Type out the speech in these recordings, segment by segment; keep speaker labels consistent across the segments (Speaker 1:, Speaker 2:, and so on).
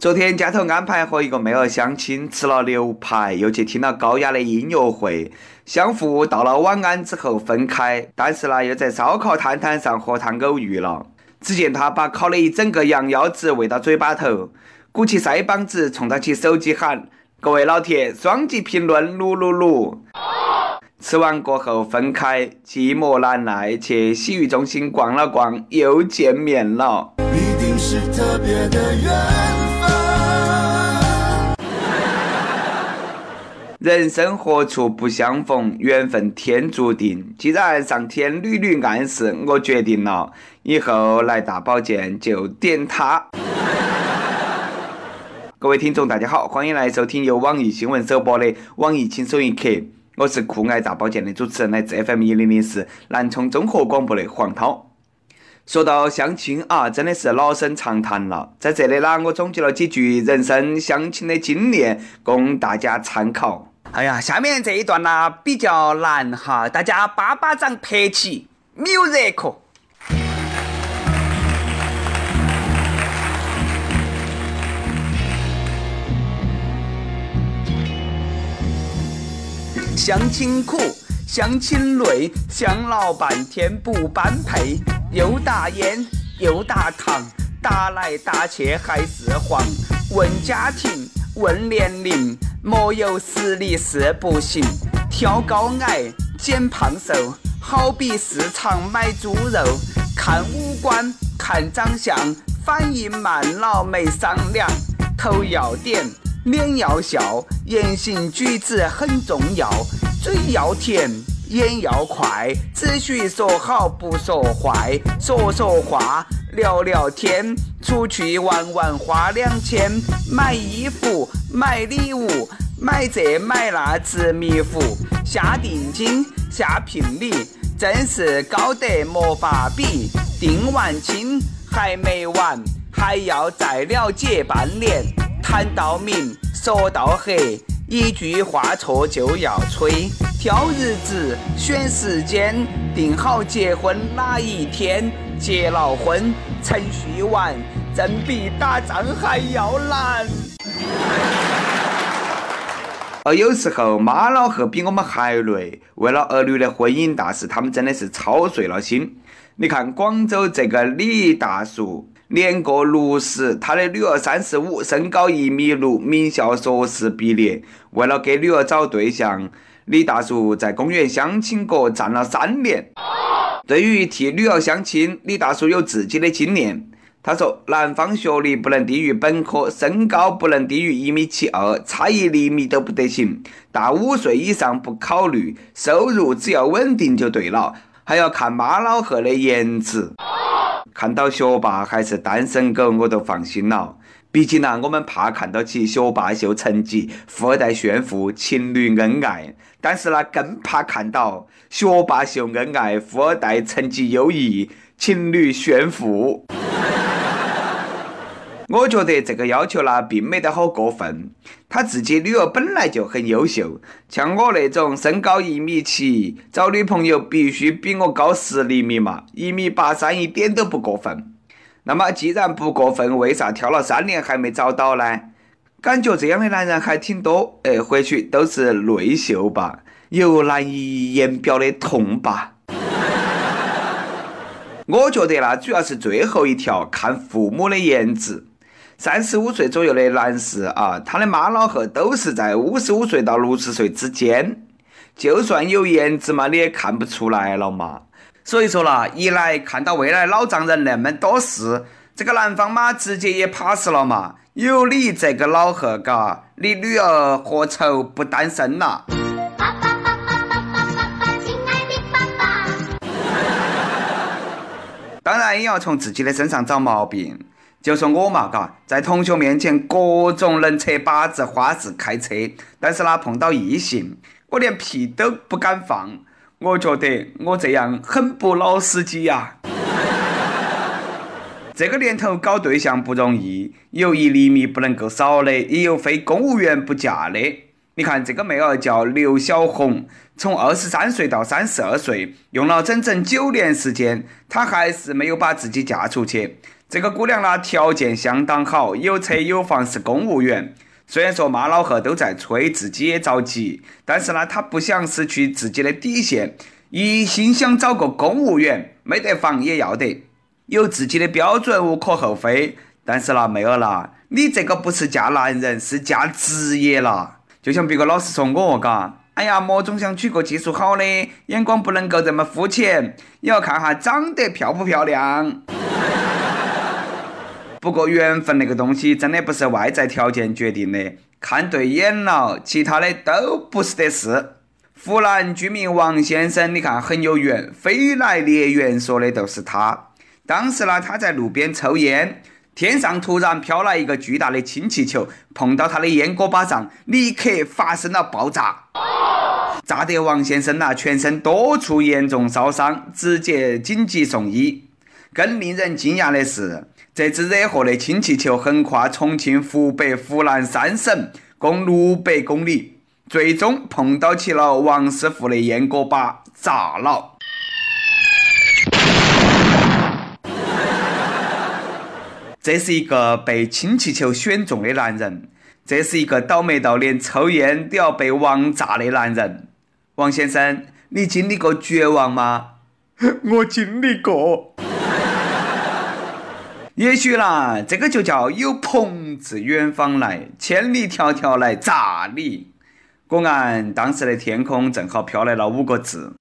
Speaker 1: 昨天家头安排和一个妹儿相亲，吃了牛排，又去听了高雅的音乐会，相互道了晚安之后分开。但是呢，又在烧烤摊摊上和他偶遇了。只见他把烤了一整个羊腰子喂到嘴巴头，鼓起腮帮子，冲他起手机喊：“各位老铁，双击评论，噜噜噜！”吃完过后分开，寂寞难耐，去洗浴中心逛了逛，又见面了。一定是特别的缘。人生何处不相逢，缘分天注定。既然上天屡屡暗示，我决定了，以后来大保健就点他。各位听众，大家好，欢迎来收听由网易新闻首播的《网易轻松一刻》，我是酷爱大保健的主持人，来自 FM 一零零四南充综合广播的黄涛。说到相亲啊，真的是老生常谈了。在这里呢，我总结了几句人生相亲的经验，供大家参考。哎呀，下面这一段呢比较难哈，大家巴巴掌拍起，music。相亲苦，相亲累，相老半天不般配，又打烟又打糖，打来打去还是黄。问家庭，问年龄。莫有实力是不行，挑高矮减胖瘦，好比市场买猪肉。看五官看长相，反应慢了没商量。头要点，脸要笑，言行举止很重要。嘴要甜，眼要快，只许说好不说坏。说说话，聊聊天，出去玩玩花两千，买衣服。买礼物，买这买那直迷糊，下定金，下聘礼，真是高得没法比。定完亲还没完，还要再了解半年。谈到明，说到黑，一句话错就要吹。挑日子，选时间，定好结婚哪一天。结了婚，程序完，真比打仗还要难。而有时候妈老汉比我们还累，为了儿女的婚姻大事，他们真的是操碎了心。你看广州这个李大叔，年过六十，他的女儿三十五，身高一米六，名校硕士毕业。为了给女儿找对象，李大叔在公园相亲角站了三年。对于替女儿相亲，李大叔有自己的经验。他说：“男方学历不能低于本科，身高不能低于一米七二，差一厘米都不得行。大五岁以上不考虑，收入只要稳定就对了。还要看妈老汉的颜值。看到学霸还是单身狗，我都放心了。毕竟呢，我们怕看到起学霸秀成绩，富二代炫富，情侣恩爱。但是呢，更怕看到学霸秀恩爱，富二代成绩优异，情侣炫富。”我觉得这个要求呢，并没得好过分。他自己女儿本来就很优秀，像我那种身高一米七，找女朋友必须比我高十厘米嘛，一米八三一点都不过分。那么既然不过分，为啥挑了三年还没找到呢？感觉这样的男人还挺多，哎，或许都是内秀吧，有难以言表的痛吧。我觉得呢，主要是最后一条，看父母的颜值。三十五岁左右的男士啊，他的妈老汉都是在五十五岁到六十岁之间，就算有颜值嘛，你也看不出来了嘛。所以说啦，一来看到未来老丈人那么多事，这个男方嘛直接也 pass 了嘛。有你这个老贺，嘎，你女儿何愁不单身呐？爸爸爸爸爸爸爸爸，亲爱的爸爸。当然也要从自己的身上找毛病。就说我嘛，嘎，在同学面前各种能扯把子、花式开车，但是呢，碰到异性，我连屁都不敢放。我觉得我这样很不老司机呀。这个年头搞对象不容易，有一厘米不能够少的，也有非公务员不嫁的。你看这个妹儿叫刘小红，从二十三岁到三十二岁，用了整整九年时间，她还是没有把自己嫁出去。这个姑娘呢，条件相当好，有车有房，是公务员。虽然说妈老汉都在催，自己也着急，但是呢，他不想失去自己的底线，一心想找个公务员，没得房也要得，有自己的标准无可厚非。但是啦，妹儿啦，你这个不是嫁男人，是嫁职业啦。就像别个老是说我嘎，哎呀，莫总想娶个技术好的，眼光不能够这么肤浅，也要看哈长得漂不漂亮。不过缘分那个东西真的不是外在条件决定的，看对眼了，其他的都不是的事。湖南居民王先生，你看很有缘，飞来孽缘说的都是他。当时呢，他在路边抽烟，天上突然飘来一个巨大的氢气球，碰到他的烟锅巴上，立刻发生了爆炸，炸得王先生呐全身多处严重烧伤，直接紧急送医。更令人惊讶的是。这只惹祸的氢气球横跨重庆、湖北、湖南三省，共六百公里，最终碰到起了王师傅的烟锅巴，炸了。这是一个被氢气球选中的男人，这是一个倒霉到连抽烟都要被王炸的男人。王先生，你经历过绝望吗？
Speaker 2: 我经历过。
Speaker 1: 也许啦，这个就叫有朋自远方来，千里迢迢来炸你。果然，当时的天空正好飘来了五个字。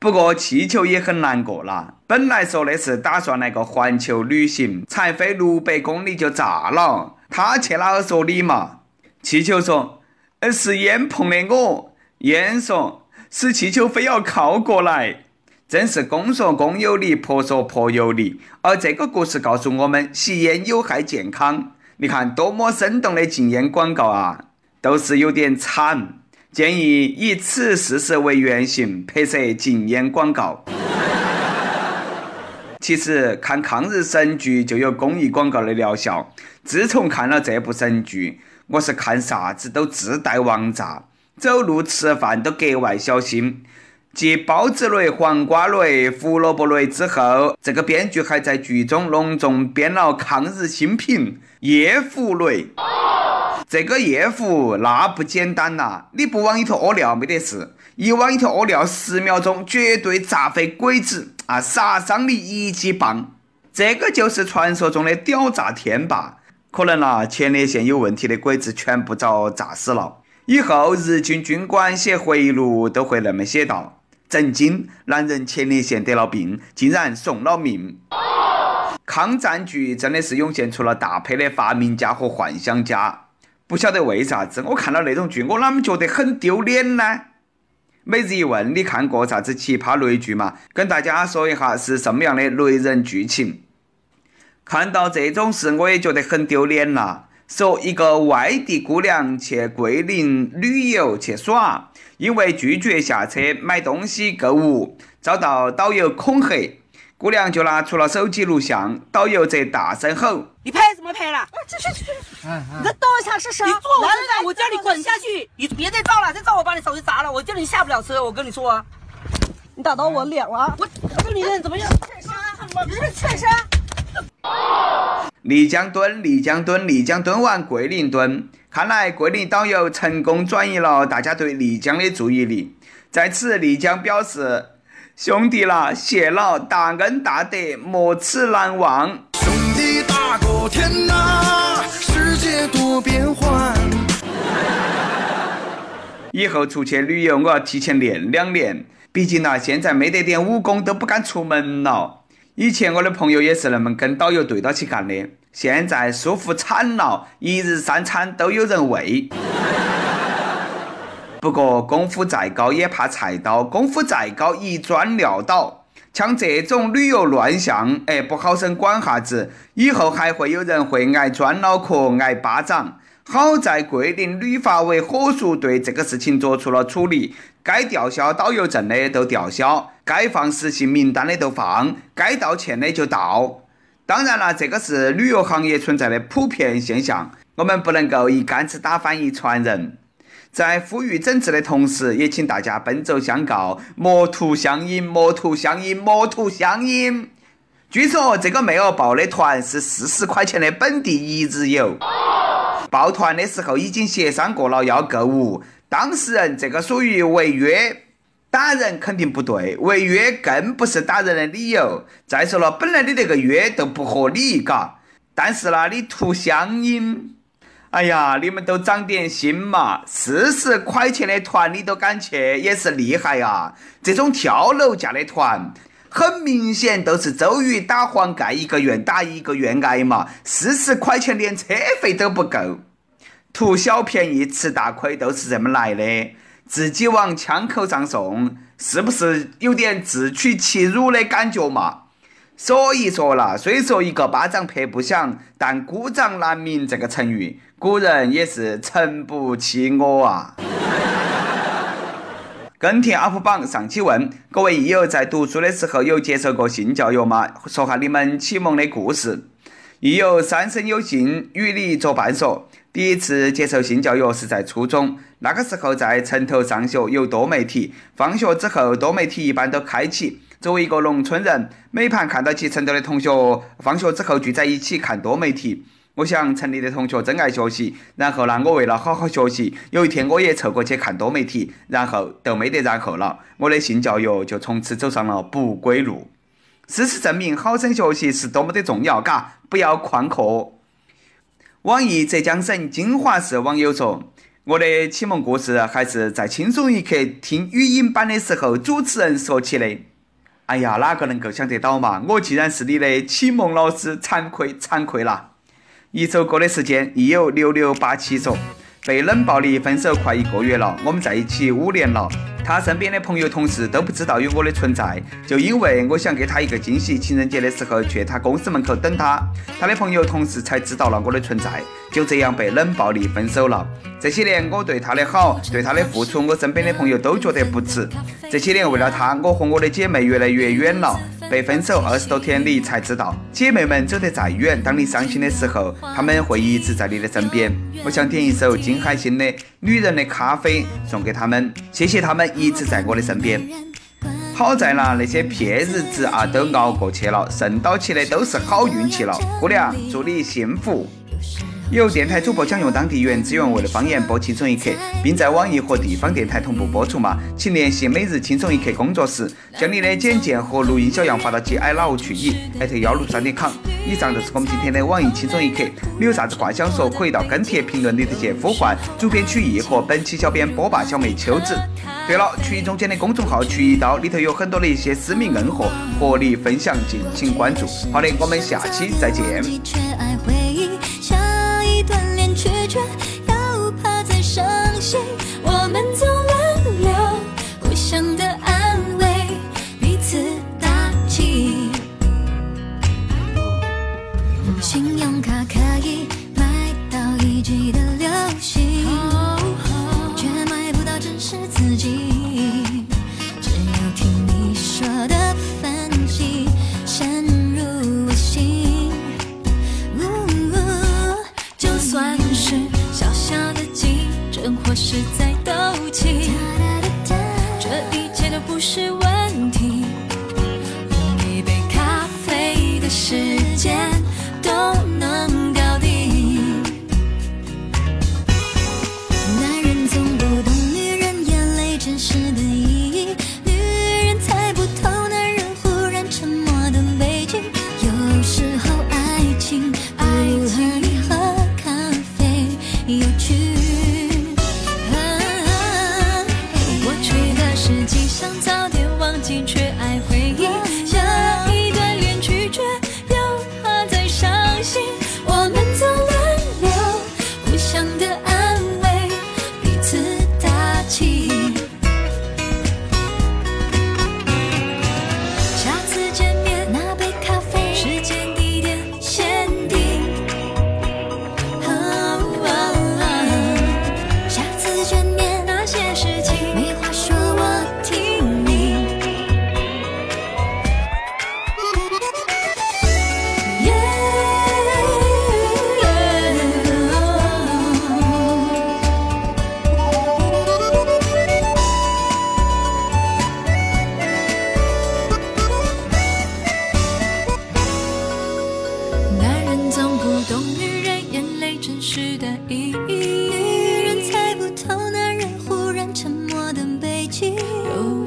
Speaker 1: 不过气球也很难过啦，本来说的是打算来个环球旅行，才飞六百公里就炸了，他去哪儿说理嘛？气球说：“呃，是烟碰的我。”烟说。使气球非要靠过来，真是公说公有理，婆说婆有理。而这个故事告诉我们，吸烟有害健康。你看多么生动的禁烟广告啊，都是有点惨。建议以此事实为原型拍摄禁烟广告。其实看抗日神剧就有公益广告的疗效。自从看了这部神剧，我是看啥子都自带王炸。走路吃饭都格外小心。继包子雷、黄瓜雷、胡萝卜雷之后，这个编剧还在剧中隆重编了抗日新品夜壶雷。这个夜壶那不简单呐！你不往里头屙尿没得事，一往里头屙尿，十秒钟绝对炸飞鬼子啊！杀伤力一级棒。这个就是传说中的屌炸天吧。可能啦，前列腺有问题的鬼子全部遭炸死了。以后日军军官写回忆录都会那么写道：“震惊！男人前列腺得了病，竟然送了命。”抗战剧真的是涌现出了大批的发明家和幻想家。不晓得为啥子，我看到那种剧，我啷么觉得很丢脸呢？每日一问，你看过啥子奇葩雷剧吗？跟大家说一下是什么样的雷人剧情。看到这种事，我也觉得很丢脸了。说一个外地姑娘去桂林旅游去耍，因为拒绝下车买东西购物，遭到导游恐吓，姑娘就拿出了手机录像，导游则大声吼：“
Speaker 3: 你拍什么拍了？
Speaker 4: 去去去！你等一下试试？
Speaker 3: 你坐我身上，我叫你滚下去！你别再照了，再照我把你手机砸了！我叫你下不了车，我跟你说。
Speaker 4: 你打到我脸了！
Speaker 3: 我我跟你认怎么样？
Speaker 4: 欠杀！你是欠杀！”
Speaker 1: 丽江蹲，丽江蹲，丽江蹲完桂林蹲。看来桂林导游成功转移了大家对丽江的注意力。在此，丽江表示：“兄弟啦，谢了，大恩大德，莫齿难忘。”
Speaker 5: 兄弟大过天呐，世界多变幻。
Speaker 1: 以后出去旅游，我要提前练两年。毕竟呐，现在没得点武功，都不敢出门了。以前我的朋友也是那么跟导游对到起干的，现在舒服惨了，一日三餐都有人喂。不过功夫再高也怕菜刀，功夫再高一砖撂倒。像这种旅游乱象，哎，不好生管哈子，以后还会有人会挨砖脑壳、挨巴掌。好在桂林旅发委火速对这个事情做出了处理，该吊销导游证的都吊销，该放实行名单的都放，该道歉的就道。当然了，这个是旅游行业存在的普遍现象，我们不能够一竿子打翻一船人。在呼吁整治的同时，也请大家奔走相告，莫图相因，莫图相因，莫图相因。据说这个妹儿报的团是四十块钱的本地一日游，报团的时候已经协商过了要购物，当事人这个属于违约，打人肯定不对，违约更不是打人的理由。再说了，本来你那个约都不合理，嘎，但是呢，你图相因。哎呀，你们都长点心嘛！四十块钱的团你都敢去，也是厉害呀！这种跳楼价的团，很明显都是周瑜打黄盖一个愿打一个愿挨嘛！四十块钱连车费都不够，图小便宜吃大亏都是这么来的，自己往枪口上送，是不是有点自取其辱的感觉嘛？所以说啦，虽说一个巴掌拍不响，但孤掌难鸣这个成语，古人也是诚不欺我啊。跟帖 UP 榜上期问各位益友，在读书的时候有接受过性教育吗？说下你们启蒙的故事。益友三生有幸与你作伴说，第一次接受性教育是在初中，那个时候在城头上学有多媒体，放学之后多媒体一般都开启。作为一个农村人，每盘看到起城头的同学放学之后聚在一起看多媒体，我想城里的同学真爱学习。然后呢，我为了好好学习，有一天我也凑过去看多媒体，然后都没得然后了。我的性教育就从此走上了不归路。事实证明，好生学习是多么的重要，嘎，不要旷课。网易浙江省金华市网友说：“我的启蒙故事还是在轻松一刻听语音版的时候，主持人说起的。”哎呀，哪个能够想得到嘛？我既然是你的启蒙老师，惭愧惭愧啦。一首歌的时间，亦有六六八七说，被冷暴力分手快一个月了，我们在一起五年了。他身边的朋友、同事都不知道有我的存在，就因为我想给他一个惊喜，情人节的时候去他公司门口等他，他的朋友、同事才知道了我的存在，就这样被冷暴力分手了。这些年我对他的好，对他的付出，我身边的朋友都觉得不值。这些年为了他，我和我的姐妹越来越远了。被分手二十多天，你才知道，姐妹们走得再远，当你伤心的时候，他们会一直在你的身边。我想点一首金海心的《女人的咖啡》送给他们，谢谢他们一直在我的身边。好在啦，那些撇日子啊都熬过去了，剩到起的都是好运气了。姑娘，祝你幸福。有电台主播想用当地原汁原味的方言播《轻松一刻》，并在网易和地方电台同步播出吗？请联系每日轻松一刻工作室，将你的简介和录音小样发到 g i 老去以艾特幺六三点 com。以上就是我们今天的网易轻松一刻。你有啥子话想说，可以到跟帖评论里头去呼唤主编曲艺和本期小编波霸小妹秋子。对了，曲艺中间的公众号曲一刀里头有很多的一些私密硬货和你分享，敬请关注。好的，我们下期再见。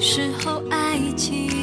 Speaker 6: 时候爱情。